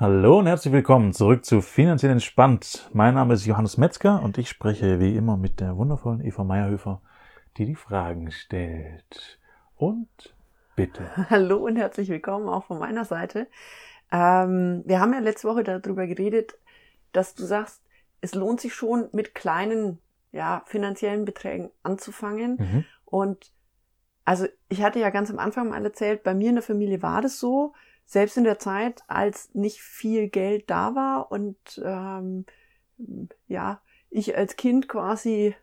Hallo und herzlich willkommen zurück zu Finanziell Entspannt. Mein Name ist Johannes Metzger und ich spreche wie immer mit der wundervollen Eva Meierhöfer, die die Fragen stellt. Und bitte. Hallo und herzlich willkommen auch von meiner Seite. Ähm, wir haben ja letzte Woche darüber geredet, dass du sagst, es lohnt sich schon mit kleinen ja, finanziellen Beträgen anzufangen. Mhm. Und also ich hatte ja ganz am Anfang mal erzählt, bei mir in der Familie war das so, selbst in der Zeit, als nicht viel Geld da war und ähm, ja, ich als Kind quasi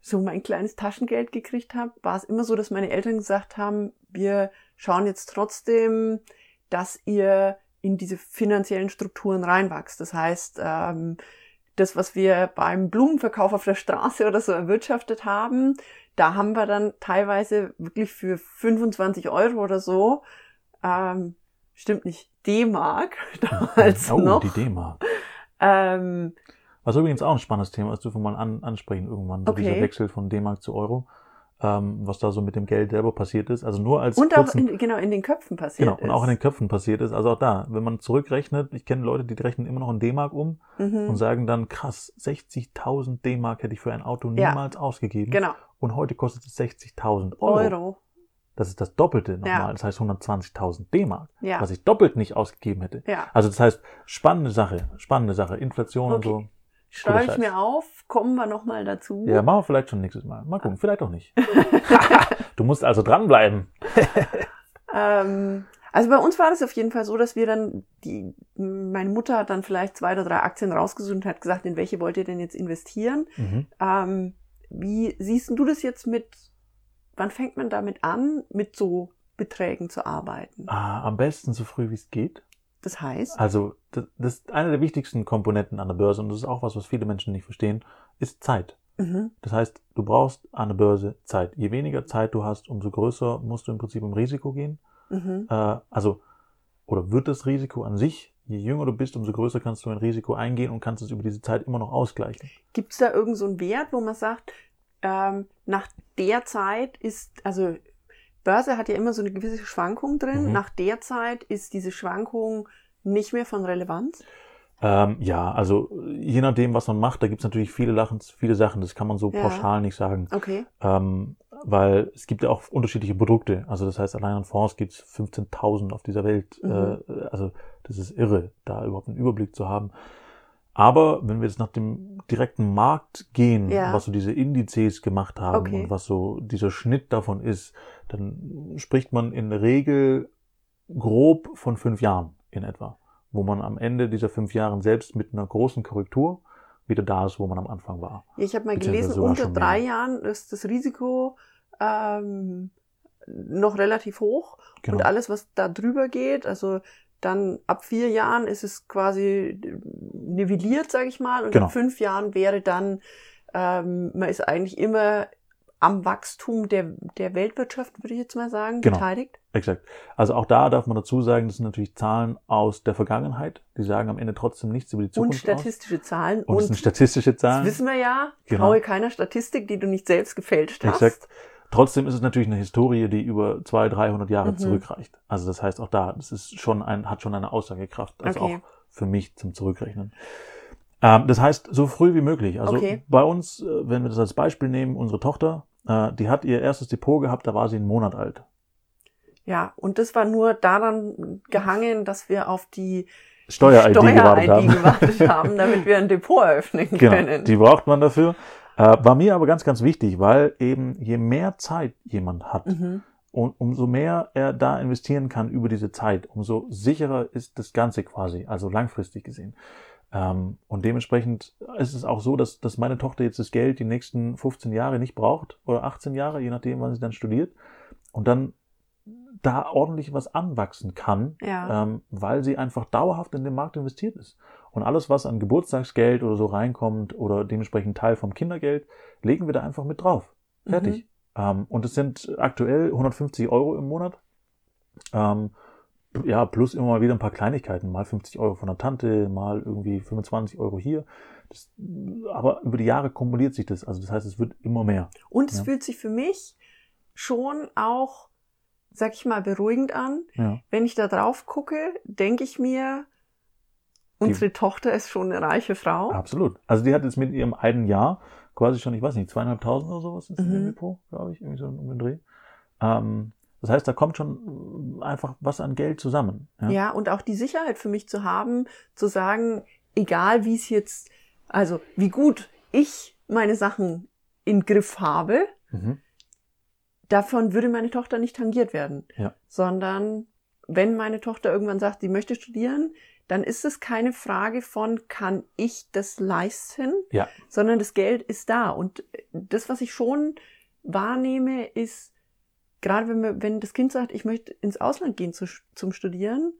so mein kleines Taschengeld gekriegt habe, war es immer so, dass meine Eltern gesagt haben, wir schauen jetzt trotzdem, dass ihr in diese finanziellen Strukturen reinwachst. Das heißt, ähm, das, was wir beim Blumenverkauf auf der Straße oder so erwirtschaftet haben, da haben wir dann teilweise wirklich für 25 Euro oder so ähm, stimmt nicht, D-Mark damals oh, noch. die D-Mark. Ähm, Was übrigens auch ein spannendes Thema ist, dürfen wir mal an, ansprechen irgendwann, so Okay. dieser Wechsel von D-Mark zu Euro, ähm, was da so mit dem Geld selber passiert ist. Also nur als und auch kurzen, in, genau in den Köpfen passiert genau, ist. und auch in den Köpfen passiert ist. Also auch da, wenn man zurückrechnet, ich kenne Leute, die rechnen immer noch in D-Mark um mhm. und sagen dann, krass, 60.000 D-Mark hätte ich für ein Auto Ja. niemals ausgegeben. Genau, Und heute kostet es 60.000 Euro. Euro. Das ist das Doppelte nochmal. Ja. Das heißt 120.000 D-Mark, Ja. was ich doppelt nicht ausgegeben hätte. Ja. Also das heißt, spannende Sache, spannende Sache. Inflation Okay. und Schreibe ich mir auf, kommen wir nochmal dazu. so. Ja, machen wir vielleicht schon nächstes Mal. Mal gucken, vielleicht auch nicht. du musst also dranbleiben. Ähm, also bei uns war das auf jeden Fall so, dass wir dann, die, meine Mutter hat dann vielleicht zwei oder drei Aktien rausgesucht und hat gesagt, in welche wollt ihr denn jetzt investieren? Mhm. Ähm, wie siehst du das jetzt mit, wann fängt man damit an, mit so Beträgen zu arbeiten? Ah, am besten so früh wie es geht. Das heißt, Also das, das ist eine der wichtigsten Komponenten an der Börse und das ist auch was, was viele Menschen nicht verstehen, ist Zeit. mhm, Das heißt, du brauchst an der Börse Zeit. Je weniger Zeit du hast, umso größer musst du im Prinzip im Risiko gehen. mhm, Äh, also, oder wird das Risiko an sich, je jünger du bist, umso größer kannst du ein Risiko eingehen und kannst es über diese Zeit immer noch ausgleichen. Gibt es da irgend so einen Wert, wo man sagt, ähm, nach der Zeit ist, also Börse hat ja immer so eine gewisse Schwankung drin, Mhm. nach der Zeit ist diese Schwankung nicht mehr von Relevanz? Ähm, ja, also je nachdem, was man macht, da gibt es natürlich viele, Lachen, viele Sachen, das kann man so Ja. pauschal nicht sagen. Okay. Ähm, weil es gibt ja auch unterschiedliche Produkte. Also das heißt, allein an Fonds gibt es 15.000 auf dieser Welt. Mhm. Äh, also das ist irre, da überhaupt einen Überblick zu haben. Aber wenn wir jetzt nach dem direkten Markt gehen, Ja. was so diese Indizes gemacht haben Okay. und was so dieser Schnitt davon ist, dann spricht man in der Regel grob von fünf Jahren in etwa, wo man am Ende dieser fünf Jahren selbst mit einer großen Korrektur wieder da ist, wo man am Anfang war. Ich habe mal gelesen, unter drei mehr. Jahren ist das Risiko ähm, noch relativ hoch Genau. und alles, was da drüber geht, also dann ab vier Jahren ist es quasi nivelliert, sage ich mal, und Genau. ab fünf Jahren wäre dann, ähm, man ist eigentlich immer am Wachstum der, der Weltwirtschaft, würde ich jetzt mal sagen, Genau. beteiligt. Exakt. Also auch da darf man dazu sagen, das sind natürlich Zahlen aus der Vergangenheit. Die sagen am Ende trotzdem nichts über die Und Zukunft statistische Zahlen. aus. Und es Und sind statistische das Zahlen. wissen wir ja, Genau. traue keiner Statistik, die du nicht selbst gefälscht hast. Exakt. Trotzdem ist es natürlich eine Historie, die über 200, 300 Jahre Mhm. zurückreicht. Also das heißt auch da, das ist schon ein, hat schon eine Aussagekraft. Also Okay. auch für mich zum Zurückrechnen. Ähm, das heißt, so früh wie möglich. Also Okay. bei uns, äh, wenn wir das als Beispiel nehmen, unsere Tochter, äh, die hat ihr erstes Depot gehabt, da war sie einen Monat alt. Ja, und das war nur daran gehangen, dass wir auf die Steuer-ID gewartet haben. gewartet haben, damit wir ein Depot eröffnen Genau, können. die braucht man dafür. Äh, war mir aber ganz, ganz wichtig, weil eben je mehr Zeit jemand hat mhm. und umso mehr er da investieren kann über diese Zeit, umso sicherer ist das Ganze quasi, also langfristig gesehen. Ähm, und dementsprechend ist es auch so, dass, dass meine Tochter jetzt das Geld die nächsten 15 Jahre nicht braucht oder 18 Jahre, je nachdem, wann sie dann studiert. Und dann da ordentlich was anwachsen kann, Ja. ähm, weil sie einfach dauerhaft in den Markt investiert ist. Und alles, was an Geburtstagsgeld oder so reinkommt oder dementsprechend Teil vom Kindergeld, legen wir da einfach mit drauf. Fertig. Ähm, und es sind aktuell 150 Euro im Monat. Ähm, ja, plus immer mal wieder ein paar Kleinigkeiten. Mal 50 Euro von der Tante, mal irgendwie 25 Euro hier. Das, aber über die Jahre kumuliert sich das. Also das heißt, es wird immer mehr. Und es Ja. fühlt sich für mich schon auch, sag ich mal, beruhigend an. Ja. Wenn ich da drauf gucke, denke ich mir, Unsere Tochter ist schon eine reiche Frau. Absolut. Also die hat jetzt mit ihrem einen Jahr quasi schon, ich weiß nicht, zweieinhalbtausend oder sowas ist Mhm. im Depot, glaube ich, irgendwie so um den Dreh. Ähm, das heißt, da kommt schon einfach was an Geld zusammen. Ja. Ja, und auch die Sicherheit für mich zu haben, zu sagen, egal wie es jetzt, also wie gut ich meine Sachen im Griff habe, Mhm. davon würde meine Tochter nicht tangiert werden. Ja. Sondern wenn meine Tochter irgendwann sagt, sie möchte studieren, dann ist es keine Frage von, kann ich das leisten, Ja. sondern das Geld ist da. Und das, was ich schon wahrnehme, ist, gerade wenn, wir, wenn das Kind sagt, ich möchte ins Ausland gehen zu, zum Studieren,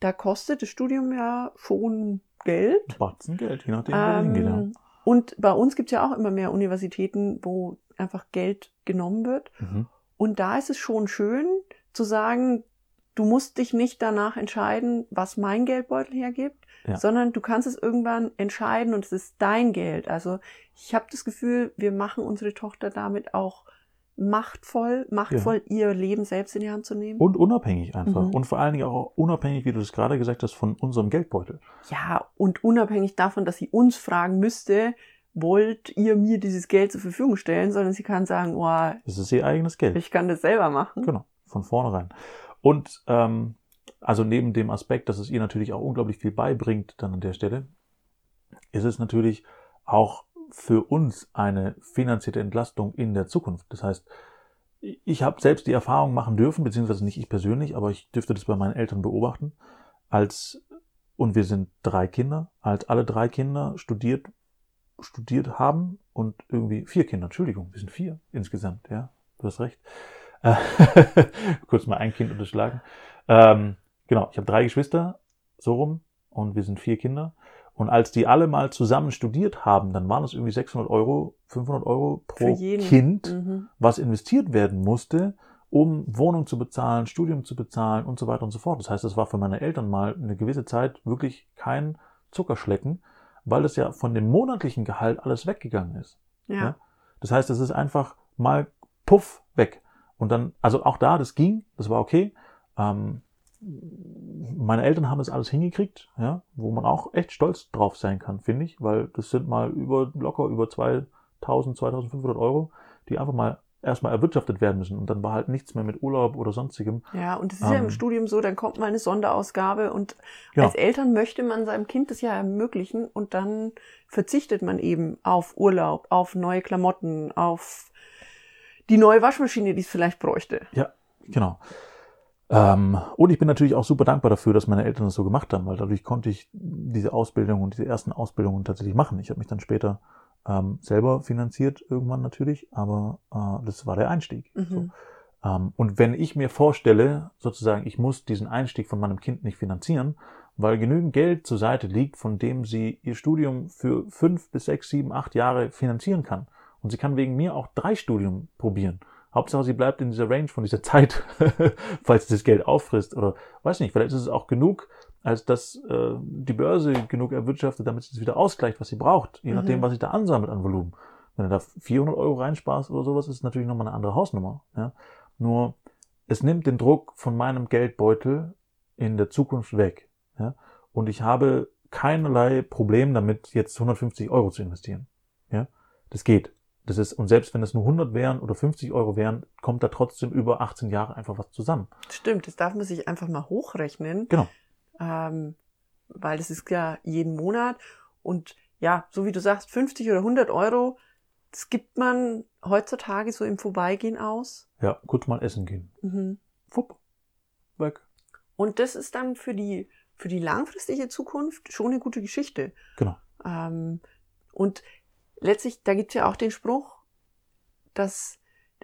da kostet das Studium ja schon Geld. Batzen Geld, je nachdem, wo du hingeht. Ja. Ähm, und bei uns gibt es ja auch immer mehr Universitäten, wo einfach Geld genommen wird. Mhm. Und da ist es schon schön zu sagen, du musst dich nicht danach entscheiden, was mein Geldbeutel hergibt, Ja. sondern du kannst es irgendwann entscheiden und es ist dein Geld. Also ich habe das Gefühl, wir machen unsere Tochter damit auch machtvoll, machtvoll ihr Leben selbst in die Hand zu nehmen. Und unabhängig einfach. Mhm. Und vor allen Dingen auch unabhängig, wie du es gerade gesagt hast, von unserem Geldbeutel. Ja, und unabhängig davon, dass sie uns fragen müsste, wollt ihr mir dieses Geld zur Verfügung stellen, sondern sie kann sagen, oh, Das ist ihr eigenes Geld. ich kann das selber machen. Genau, von vornherein. Und ähm, also neben dem Aspekt, dass es ihr natürlich auch unglaublich viel beibringt, dann an der Stelle, ist es natürlich auch für uns eine finanzielle Entlastung in der Zukunft. Das heißt, ich habe selbst die Erfahrung machen dürfen, beziehungsweise nicht ich persönlich, aber ich dürfte das bei meinen Eltern beobachten, als und wir sind drei Kinder, als alle drei Kinder studiert studiert haben und irgendwie vier Kinder, Entschuldigung, wir sind vier insgesamt, ja, du hast recht. Kurz mal ein Kind unterschlagen. Ähm, genau, ich habe drei Geschwister, so rum, und wir sind vier Kinder. Und als die alle mal zusammen studiert haben, dann waren es irgendwie 600 Euro, 500 Euro pro. Kind, Mhm. was investiert werden musste, um Wohnung zu bezahlen, Studium zu bezahlen und so weiter und so fort. Das heißt, es war für meine Eltern mal eine gewisse Zeit wirklich kein Zuckerschlecken, weil das ja von dem monatlichen Gehalt alles weggegangen ist. Ja. Ja. Das heißt, es ist einfach mal puff weg. Und dann, also auch da, das ging, das war okay. Ähm, meine Eltern haben es alles hingekriegt, ja, wo man auch echt stolz drauf sein kann, finde ich, weil das sind mal über, locker über 2000, 2500 Euro, die einfach mal erstmal erwirtschaftet werden müssen. Und dann war halt nichts mehr mit Urlaub oder sonstigem. Ja, und es ist ja im Ähm. Studium so, dann kommt mal eine Sonderausgabe und Genau. als Eltern möchte man seinem Kind das ja ermöglichen und dann verzichtet man eben auf Urlaub, auf neue Klamotten, auf die neue Waschmaschine, die es vielleicht bräuchte. Genau. Ähm, und ich bin natürlich auch super dankbar dafür, dass meine Eltern das so gemacht haben, weil dadurch konnte ich diese Ausbildung und diese ersten Ausbildungen tatsächlich machen. Ich habe mich dann später ähm, selber finanziert irgendwann natürlich, aber äh, das war der Einstieg. Mhm. So. Ähm, und wenn ich mir vorstelle, sozusagen, ich muss diesen Einstieg von meinem Kind nicht finanzieren, weil genügend Geld zur Seite liegt, von dem sie ihr Studium für fünf bis sechs, sieben, acht Jahre finanzieren kann. Und sie kann wegen mir auch drei Studium probieren. Hauptsache, sie bleibt in dieser Range von dieser Zeit, falls sie das Geld auffrisst oder weiß nicht, vielleicht ist es auch genug, als dass äh, die Börse genug erwirtschaftet, damit sie es wieder ausgleicht, was sie braucht, je nachdem, Mhm. was sie da ansammelt an Volumen. Wenn du da 400 Euro reinsparst oder sowas, ist es natürlich nochmal eine andere Hausnummer. Ja? Nur, es nimmt den Druck von meinem Geldbeutel in der Zukunft weg. Ja? Und ich habe keinerlei Problem damit, jetzt 150 Euro zu investieren. Ja? Das geht. Das ist, und selbst wenn es nur 100 wären oder 50 Euro wären, kommt da trotzdem über 18 Jahre einfach was zusammen. Stimmt, das darf man sich einfach mal hochrechnen. Genau. Ähm, weil das ist ja jeden Monat. Und ja, so wie du sagst, 50 oder 100 Euro, das gibt man heutzutage so im Vorbeigehen aus. Ja, kurz mal essen gehen. Mhm. Fupp. Weg. Und das ist dann für die, für die langfristige Zukunft schon eine gute Geschichte. Genau. Ähm, und letztlich, da gibt's ja auch den Spruch, dass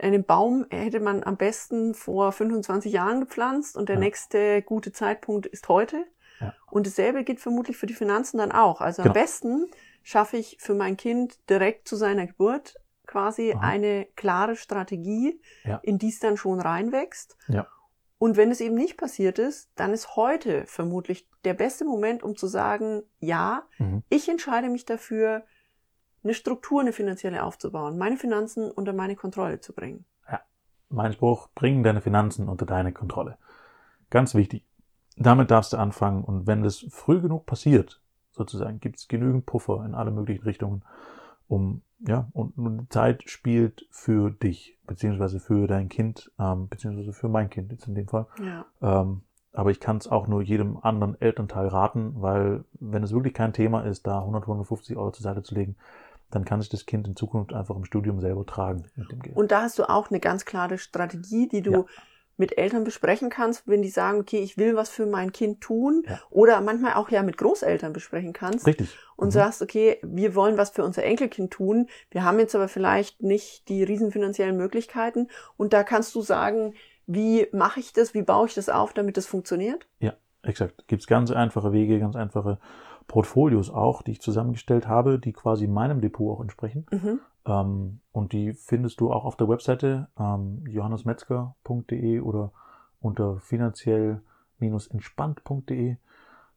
einen Baum hätte man am besten vor 25 Jahren gepflanzt und der Ja. nächste gute Zeitpunkt ist heute. Ja. Und dasselbe gilt vermutlich für die Finanzen dann auch. Also Genau. am besten schaffe ich für mein Kind direkt zu seiner Geburt quasi Aha. eine klare Strategie, Ja. in die es dann schon reinwächst. Ja. Und wenn es eben nicht passiert ist, dann ist heute vermutlich der beste Moment, um zu sagen, ja, Mhm. ich entscheide mich dafür, eine Struktur, eine finanzielle aufzubauen, meine Finanzen unter meine Kontrolle zu bringen. Mein Spruch, bring deine Finanzen unter deine Kontrolle. Ganz wichtig. Damit darfst du anfangen und wenn das früh genug passiert, sozusagen. Gibt es genügend Puffer in alle möglichen Richtungen, um, ja, und, und Zeit spielt für dich, beziehungsweise für dein Kind, ähm, beziehungsweise für mein Kind jetzt in dem Fall. Ja. Ähm, aber ich kann es auch nur jedem anderen Elternteil raten, weil wenn es wirklich kein Thema ist, da 100, 150 Euro zur Seite zu legen, dann kann sich das Kind in Zukunft einfach im Studium selber tragen mit dem Geld. Und da hast du auch eine ganz klare Strategie, die du Ja. mit Eltern besprechen kannst, wenn die sagen, okay, ich will was für mein Kind tun. Ja. Oder manchmal auch ja mit Großeltern besprechen kannst. Richtig. und Mhm. sagst, okay, wir wollen was für unser Enkelkind tun, wir haben jetzt aber vielleicht nicht die riesen finanziellen Möglichkeiten und da kannst du sagen, wie mache ich das, wie baue ich das auf, damit das funktioniert? Ja, exakt. Gibt's ganz einfache Wege, ganz einfache Portfolios auch, die ich zusammengestellt habe, die quasi meinem Depot auch entsprechen. Mhm. Ähm, und die findest du auch auf der Webseite ähm, johannesmetzger.de oder unter finanziell-entspannt.de.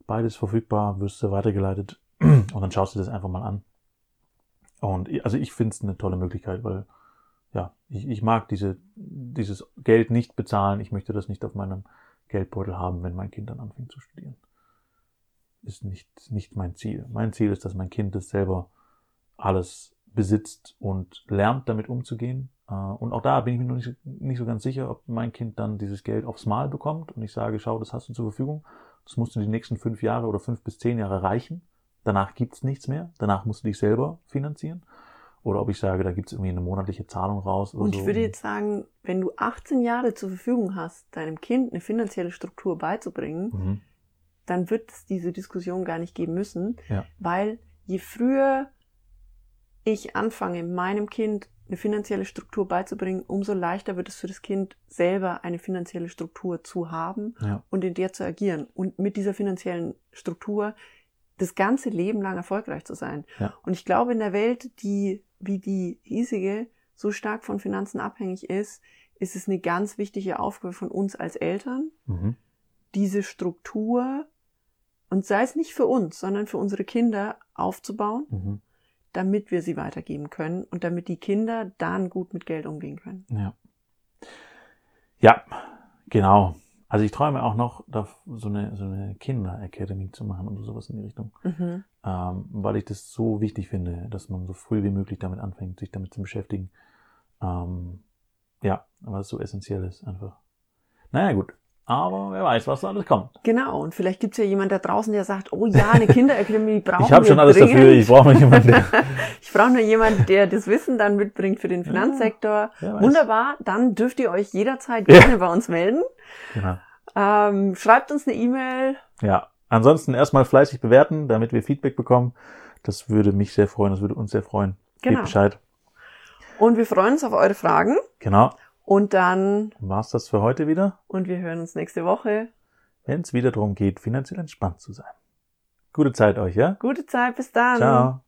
Beides verfügbar, wirst du weitergeleitet und dann schaust du das einfach mal an. Und also ich finde es eine tolle Möglichkeit, weil ja, ich, ich mag diese, dieses Geld nicht bezahlen. Ich möchte das nicht auf meinem Geldbeutel haben, wenn mein Kind dann anfängt zu studieren. Ist nicht, nicht mein Ziel. Mein Ziel ist, dass mein Kind das selber alles besitzt und lernt, damit umzugehen. Äh, Und auch da bin ich mir noch nicht, nicht so ganz sicher, ob mein Kind dann dieses Geld aufs Mal bekommt und ich sage, schau, das hast du zur Verfügung. Das musst du die nächsten fünf Jahre oder fünf bis zehn Jahre reichen. Danach gibt's nichts mehr. Danach musst du dich selber finanzieren. Oder ob ich sage, da gibt's irgendwie eine monatliche Zahlung raus. Und so. ich würde jetzt sagen, wenn du 18 Jahre zur Verfügung hast, deinem Kind eine finanzielle Struktur beizubringen, Mhm. Dann wird es diese Diskussion gar nicht geben müssen, Ja. weil je früher ich anfange, meinem Kind eine finanzielle Struktur beizubringen, umso leichter wird es für das Kind selber eine finanzielle Struktur zu haben Ja. und in der zu agieren und mit dieser finanziellen Struktur das ganze Leben lang erfolgreich zu sein. Ja. Und ich glaube, in der Welt, die wie die hiesige so stark von Finanzen abhängig ist, ist es eine ganz wichtige Aufgabe von uns als Eltern, Mhm. diese Struktur und sei es nicht für uns, sondern für unsere Kinder aufzubauen, Mhm. damit wir sie weitergeben können und damit die Kinder dann gut mit Geld umgehen können. Ja. Ja, genau. Also ich träume auch noch, so eine, so eine Kinder-Academy zu machen oder sowas in die Richtung. Mhm. Ähm, weil ich das so wichtig finde, dass man so früh wie möglich damit anfängt, sich damit zu beschäftigen. Ähm, ja, weil es so essentiell ist einfach. Naja, gut. Aber wer weiß, was da alles kommt. Genau, und vielleicht gibt's ja jemand da draußen, der sagt, oh ja, eine Kinderakademie brauchen ich habe wir schon alles dringend. dafür. Ich brauche noch jemanden, der. ich brauche nur jemanden, der das Wissen dann mitbringt für den Finanzsektor. weiß. Wunderbar, dann dürft ihr euch jederzeit Ja. gerne bei uns melden. Genau. Ähm, schreibt uns eine E-Mail. Ja. Ansonsten erstmal fleißig bewerten, damit wir Feedback bekommen. Das würde mich sehr freuen. Das würde uns sehr freuen. Genau. Gebt Bescheid. Und wir freuen uns auf eure Fragen. Genau. Und dann, War's das für heute wieder? und wir hören uns nächste Woche. wenn es wieder darum geht, finanziell entspannt zu sein. Gute Zeit euch, ja? Gute Zeit, bis dann. Ciao.